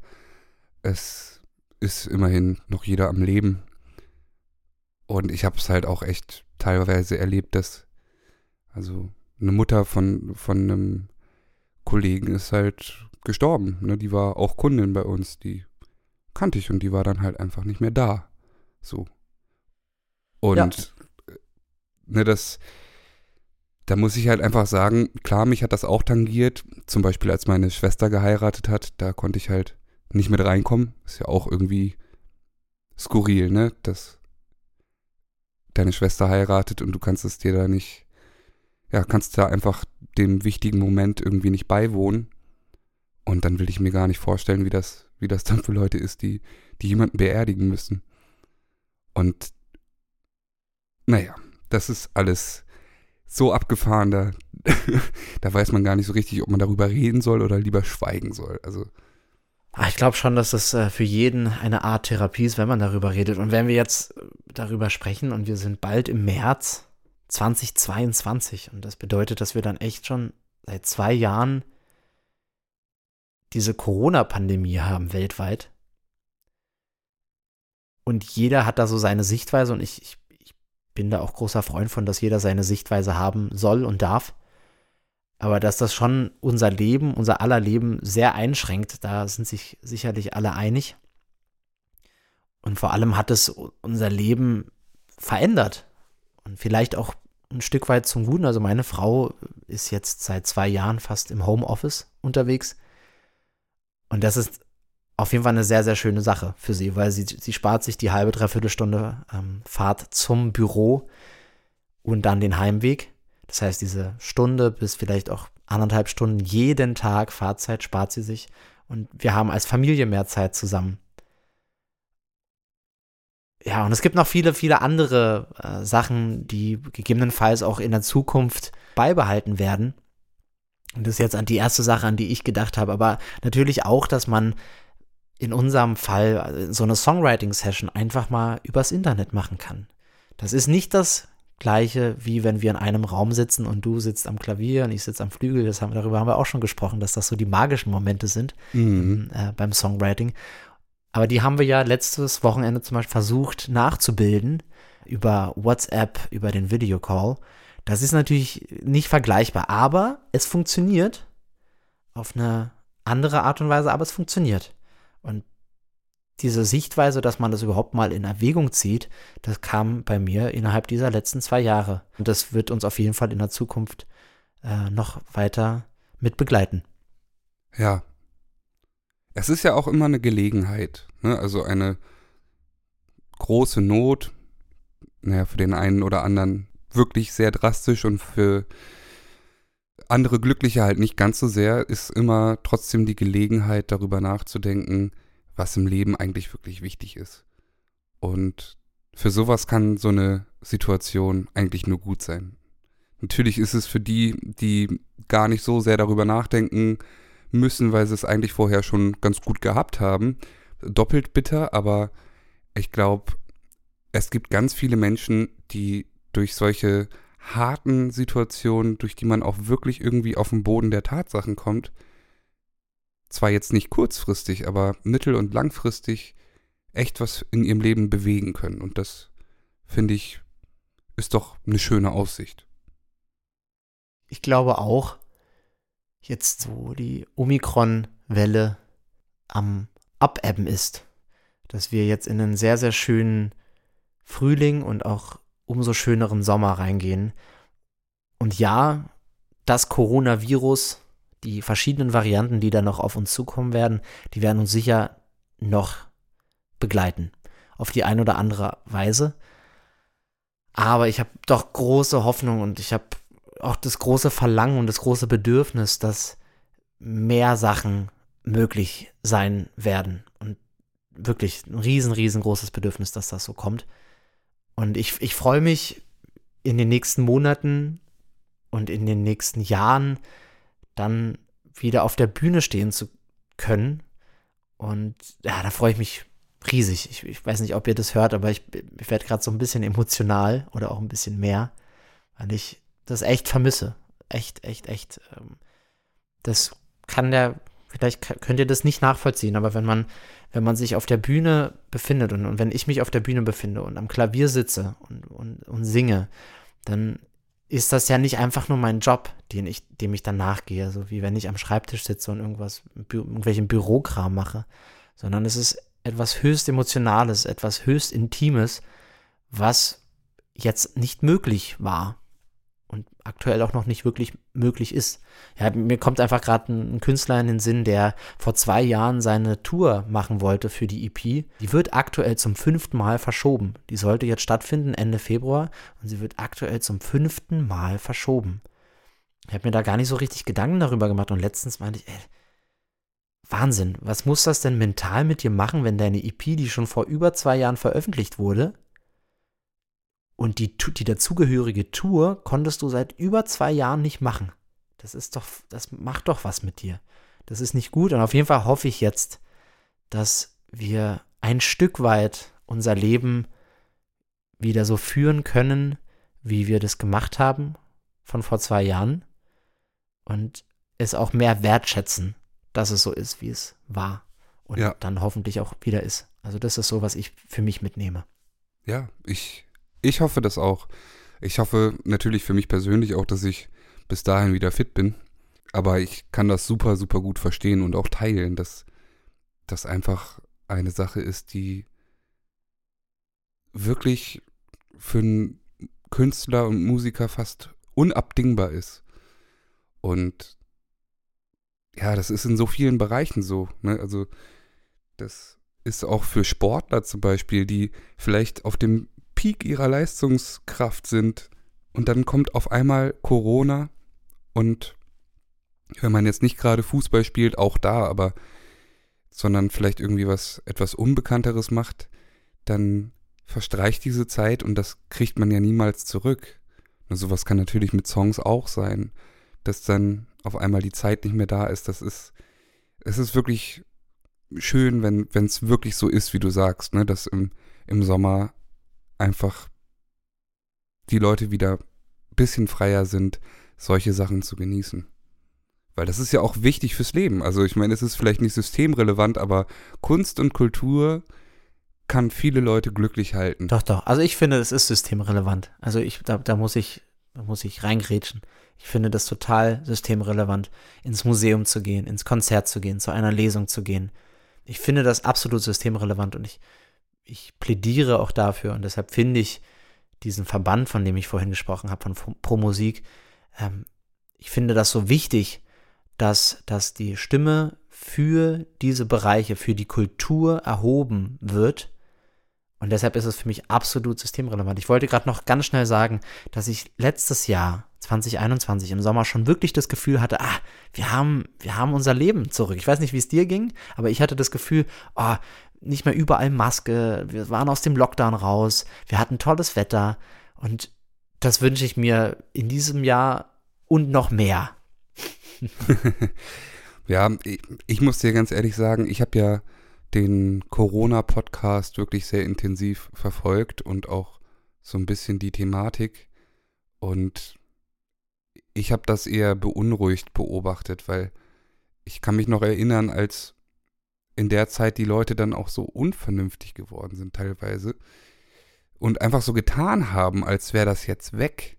es ist immerhin noch jeder am Leben. Und ich habe es halt auch echt teilweise erlebt, dass also eine Mutter von, von einem Kollegen ist halt gestorben. Ne? Die war auch Kundin bei uns, die kannte ich und die war dann halt einfach nicht mehr da. So. Und ja. ne, das, da muss ich halt einfach sagen, klar, mich hat das auch tangiert. Zum Beispiel, als meine Schwester geheiratet hat, da konnte ich halt nicht mit reinkommen. Ist ja auch irgendwie skurril, ne? Dass deine Schwester heiratet und du kannst es dir da nicht, ja, kannst da einfach dem wichtigen Moment irgendwie nicht beiwohnen. Und dann will ich mir gar nicht vorstellen, wie das, wie das dann für Leute ist, die, die jemanden beerdigen müssen. Und naja, das ist alles so abgefahren, da, da weiß man gar nicht so richtig, ob man darüber reden soll oder lieber schweigen soll. Also. Ah, ich glaube schon, dass das äh, für jeden eine Art Therapie ist, wenn man darüber redet. Und wenn wir jetzt darüber sprechen und wir sind bald im März 2022 und das bedeutet, dass wir dann echt schon seit zwei Jahren diese Corona-Pandemie haben weltweit. Und jeder hat da so seine Sichtweise und ich, ich bin da auch großer Freund von, dass jeder seine Sichtweise haben soll und darf. Aber dass das schon unser Leben, unser aller Leben sehr einschränkt, da sind sich sicherlich alle einig. Und vor allem hat es unser Leben verändert. Und vielleicht auch ein Stück weit zum Guten. Also meine Frau ist jetzt seit zwei Jahren fast im Homeoffice unterwegs. Und das ist auf jeden Fall eine sehr, sehr schöne Sache für sie, weil sie, sie spart sich die halbe, dreiviertel Stunde ähm, Fahrt zum Büro und dann den Heimweg. Das heißt, diese Stunde bis vielleicht auch anderthalb Stunden jeden Tag Fahrzeit spart sie sich. Und wir haben als Familie mehr Zeit zusammen. Ja, und es gibt noch viele, viele andere äh, Sachen, die gegebenenfalls auch in der Zukunft beibehalten werden. Und das ist jetzt die erste Sache, an die ich gedacht habe. Aber natürlich auch, dass man in unserem Fall so eine Songwriting-Session einfach mal übers Internet machen kann. Das ist nicht das gleiche, wie wenn wir in einem Raum sitzen und du sitzt am Klavier und ich sitze am Flügel. Das haben, darüber haben wir auch schon gesprochen, dass das so die magischen Momente sind mhm. äh, beim Songwriting. Aber die haben wir ja letztes Wochenende zum Beispiel versucht nachzubilden über WhatsApp, über den Videocall. Das ist natürlich nicht vergleichbar, aber es funktioniert auf eine andere Art und Weise, aber es funktioniert. Und diese Sichtweise, dass man das überhaupt mal in Erwägung zieht, das kam bei mir innerhalb dieser letzten zwei Jahre. Und das wird uns auf jeden Fall in der Zukunft äh, noch weiter mit begleiten. Ja. Es ist ja auch immer eine Gelegenheit, ne? also eine große Not, naja, für den einen oder anderen wirklich sehr drastisch und für andere Glückliche halt nicht ganz so sehr, ist immer trotzdem die Gelegenheit, darüber nachzudenken, was im Leben eigentlich wirklich wichtig ist. Und für sowas kann so eine Situation eigentlich nur gut sein. Natürlich ist es für die, die gar nicht so sehr darüber nachdenken müssen, weil sie es eigentlich vorher schon ganz gut gehabt haben, doppelt bitter, aber ich glaube, es gibt ganz viele Menschen, die durch solche harten Situationen, durch die man auch wirklich irgendwie auf den Boden der Tatsachen kommt, zwar jetzt nicht kurzfristig, aber mittel- und langfristig echt was in ihrem Leben bewegen können. Und das, finde ich, ist doch eine schöne Aussicht. Ich glaube auch, jetzt so die Omikron-Welle am Abebben ist, dass wir jetzt in einen sehr, sehr schönen Frühling und auch umso schöneren Sommer reingehen. Und ja, das Coronavirus die verschiedenen Varianten, die da noch auf uns zukommen werden, die werden uns sicher noch begleiten. Auf die eine oder andere Weise. Aber ich habe doch große Hoffnung und ich habe auch das große Verlangen und das große Bedürfnis, dass mehr Sachen möglich sein werden. Und wirklich ein riesen, riesengroßes Bedürfnis, dass das so kommt. Und ich, ich freue mich in den nächsten Monaten und in den nächsten Jahren dann wieder auf der Bühne stehen zu können. Und ja, da freue ich mich riesig. Ich, ich, weiß nicht, ob ihr das hört, aber ich, ich werde gerade so ein bisschen emotional oder auch ein bisschen mehr, weil ich das echt vermisse. Echt, echt, echt. Ähm, das kann der, vielleicht könnt ihr das nicht nachvollziehen, aber wenn man, wenn man sich auf der Bühne befindet und, und wenn ich mich auf der Bühne befinde und am Klavier sitze und, und, und singe, dann ist das ja nicht einfach nur mein Job, den ich, dem ich dann nachgehe, so wie wenn ich am Schreibtisch sitze und irgendwas, irgendwelchen Bürokram mache, sondern es ist etwas höchst Emotionales, etwas höchst Intimes, was jetzt nicht möglich war und aktuell auch noch nicht wirklich möglich ist. Ja, mir kommt einfach gerade ein, ein, Künstler in den Sinn, der vor zwei Jahren seine Tour machen wollte für die EP. Die wird aktuell zum fünften Mal verschoben. Die sollte jetzt stattfinden Ende Februar und sie wird aktuell zum fünften Mal verschoben. Ich habe mir da gar nicht so richtig Gedanken darüber gemacht und letztens meinte ich, ey, Wahnsinn, was muss das denn mental mit dir machen, wenn deine EP, die schon vor über zwei Jahren veröffentlicht wurde, und die, die dazugehörige Tour konntest du seit über zwei Jahren nicht machen. Das ist doch, das macht doch was mit dir. Das ist nicht gut. Und auf jeden Fall hoffe ich jetzt, dass wir ein Stück weit unser Leben wieder so führen können, wie wir das gemacht haben von vor zwei Jahren. Und es auch mehr wertschätzen, dass es so ist, wie es war. Und ja. dann hoffentlich auch wieder ist. Also das ist so, was ich für mich mitnehme. Ja, ich ich hoffe das auch. Ich hoffe natürlich für mich persönlich auch, dass ich bis dahin wieder fit bin. Aber ich kann das super, super gut verstehen und auch teilen, dass das einfach eine Sache ist, die wirklich für einen Künstler und Musiker fast unabdingbar ist. Und ja, das ist in so vielen Bereichen so. Ne? Also Das ist auch für Sportler zum Beispiel, die vielleicht auf dem Peak ihrer Leistungskraft sind und dann kommt auf einmal Corona und wenn man jetzt nicht gerade Fußball spielt, auch da, aber sondern vielleicht irgendwie was etwas Unbekannteres macht, dann verstreicht diese Zeit und das kriegt man ja niemals zurück. Und sowas kann natürlich mit Songs auch sein, dass dann auf einmal die Zeit nicht mehr da ist. Das ist, es ist wirklich schön, wenn es wirklich so ist, wie du sagst, ne, dass im, im Sommer einfach die Leute wieder ein bisschen freier sind, solche Sachen zu genießen. Weil das ist ja auch wichtig fürs Leben. Also ich meine, es ist vielleicht nicht systemrelevant, aber Kunst und Kultur kann viele Leute glücklich halten. Doch, doch. Also ich finde, es ist systemrelevant. Also ich, da, da muss ich, da muss ich reingrätschen. Ich finde das total systemrelevant, ins Museum zu gehen, ins Konzert zu gehen, zu einer Lesung zu gehen. Ich finde das absolut systemrelevant und ich, ich plädiere auch dafür und deshalb finde ich diesen Verband, von dem ich vorhin gesprochen habe, von Pro Musik, ähm, ich finde das so wichtig, dass, dass die Stimme für diese Bereiche, für die Kultur erhoben wird. Und deshalb ist es für mich absolut systemrelevant. Ich wollte gerade noch ganz schnell sagen, dass ich letztes Jahr, 2021, im Sommer schon wirklich das Gefühl hatte, ah, wir haben, wir haben unser Leben zurück. Ich weiß nicht, wie es dir ging, aber ich hatte das Gefühl, oh, nicht mehr überall Maske, wir waren aus dem Lockdown raus, wir hatten tolles Wetter und das wünsche ich mir in diesem Jahr und noch mehr. ja, ich, ich, muss dir ganz ehrlich sagen, ich habe ja den Corona-Podcast wirklich sehr intensiv verfolgt und auch so ein bisschen die Thematik. Und ich habe das eher beunruhigt beobachtet, weil ich kann mich noch erinnern, als in der Zeit die Leute dann auch so unvernünftig geworden sind teilweise und einfach so getan haben, als wäre das jetzt weg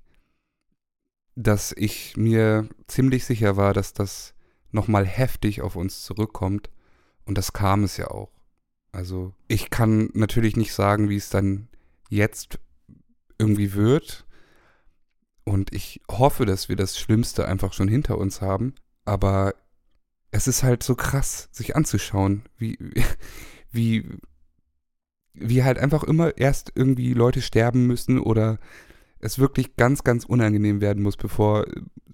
dass ich mir ziemlich sicher war, dass das nochmal heftig auf uns zurückkommt. Und das kam es ja auch. Also ich kann natürlich nicht sagen, wie es dann jetzt irgendwie wird. Und ich hoffe, dass wir das Schlimmste einfach schon hinter uns haben. Aber es ist halt so krass, sich anzuschauen, wie, wie, wie halt einfach immer erst irgendwie Leute sterben müssen oder es wirklich ganz, ganz unangenehm werden muss, bevor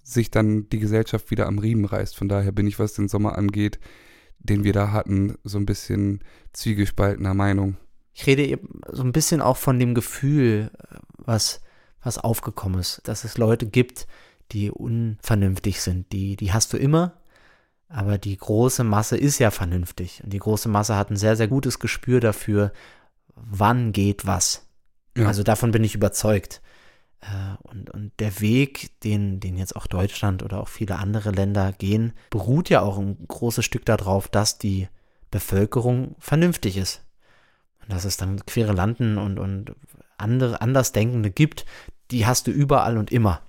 sich dann die Gesellschaft wieder am Riemen reißt. Von daher bin ich, was den Sommer angeht, den wir da hatten, so ein bisschen zwiegespaltener Meinung. Ich rede eben so ein bisschen auch von dem Gefühl, was, was aufgekommen ist, dass es Leute gibt, die unvernünftig sind. Die, die hast du immer, aber die große Masse ist ja vernünftig. Und die große Masse hat ein sehr, sehr gutes Gespür dafür, wann geht was. Ja. Also davon bin ich überzeugt. Äh, und, und der Weg, den, den jetzt auch Deutschland oder auch viele andere Länder gehen, beruht ja auch ein großes Stück darauf, dass die Bevölkerung vernünftig ist. Und dass es dann Querulanten und, und andere Andersdenkende gibt, die hast du überall und immer.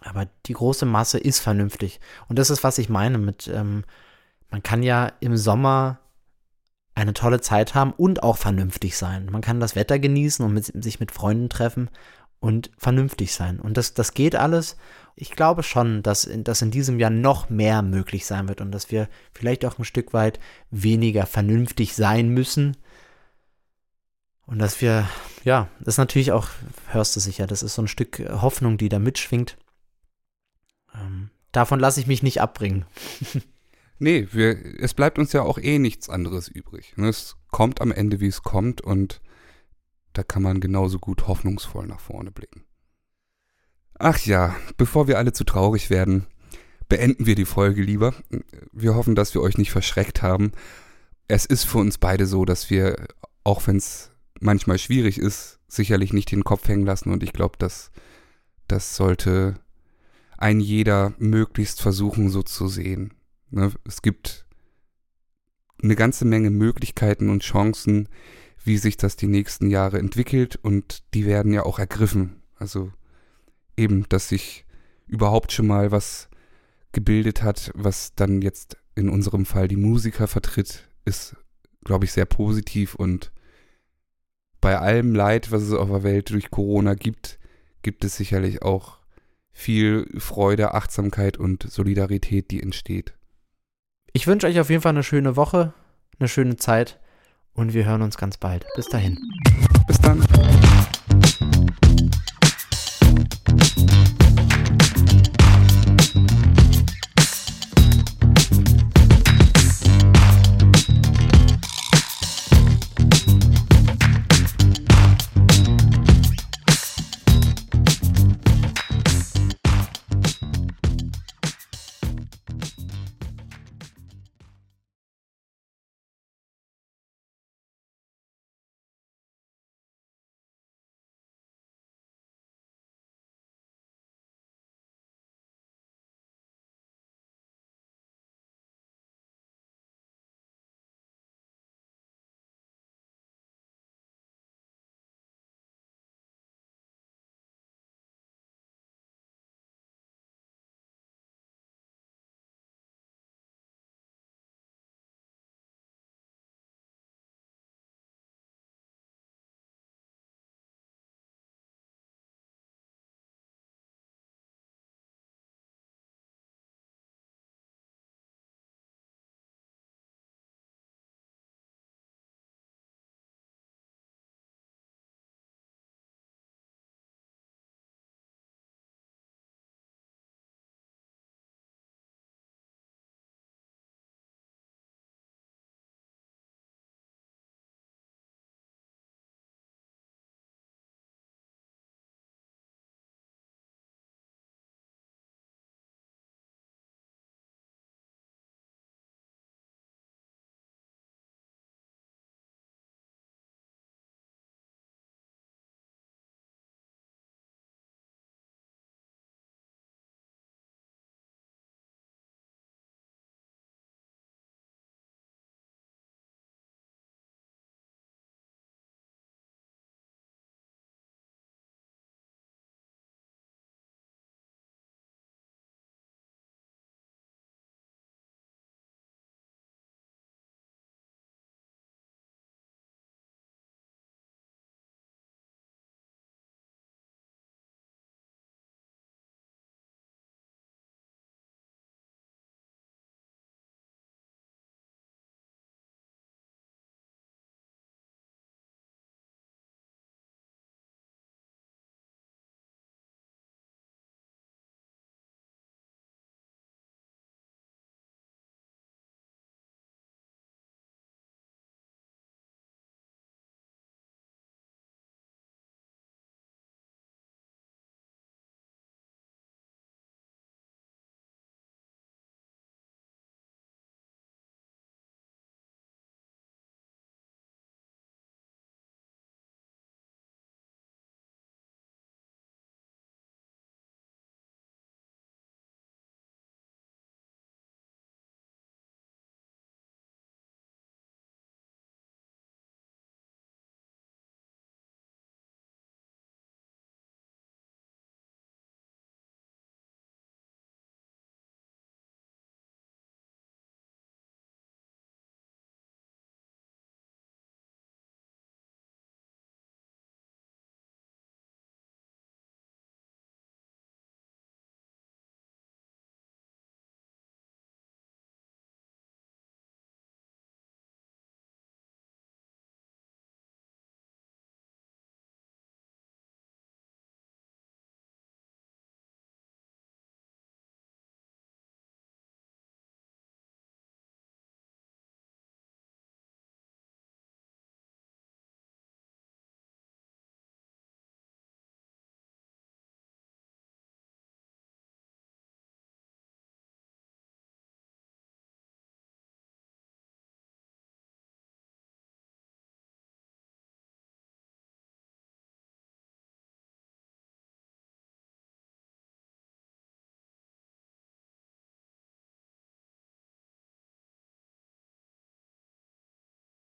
Aber die große Masse ist vernünftig. Und das ist, was ich meine mit, ähm, man kann ja im Sommer eine tolle Zeit haben und auch vernünftig sein. Man kann das Wetter genießen und mit, sich mit Freunden treffen und vernünftig sein. Und das, das geht alles. Ich glaube schon, dass dass in diesem Jahr noch mehr möglich sein wird und dass wir vielleicht auch ein Stück weit weniger vernünftig sein müssen. Und dass wir, ja, das ist natürlich auch, hörst du sicher, das ist so ein Stück Hoffnung, die da mitschwingt. Ähm, davon lasse ich mich nicht abbringen. nee, wir, es bleibt uns ja auch eh nichts anderes übrig. Es kommt am Ende, wie es kommt und da kann man genauso gut hoffnungsvoll nach vorne blicken. Ach ja, bevor wir alle zu traurig werden, beenden wir die Folge lieber. Wir hoffen, dass wir euch nicht verschreckt haben. Es ist für uns beide so, dass wir, auch wenn es manchmal schwierig ist, sicherlich nicht den Kopf hängen lassen und ich glaube, dass das sollte ein jeder möglichst versuchen so zu sehen. Ne? Es gibt eine ganze Menge Möglichkeiten und Chancen, wie sich das die nächsten Jahre entwickelt und die werden ja auch ergriffen. Also eben, dass sich überhaupt schon mal was gebildet hat, was dann jetzt in unserem Fall die Musiker vertritt, ist, glaube ich, sehr positiv und bei allem Leid, was es auf der Welt durch Corona gibt, gibt es sicherlich auch viel Freude, Achtsamkeit und Solidarität, die entsteht. Ich wünsche euch auf jeden Fall eine schöne Woche. eine schöne Zeit und wir hören uns ganz bald. Bis dahin. Bis dann.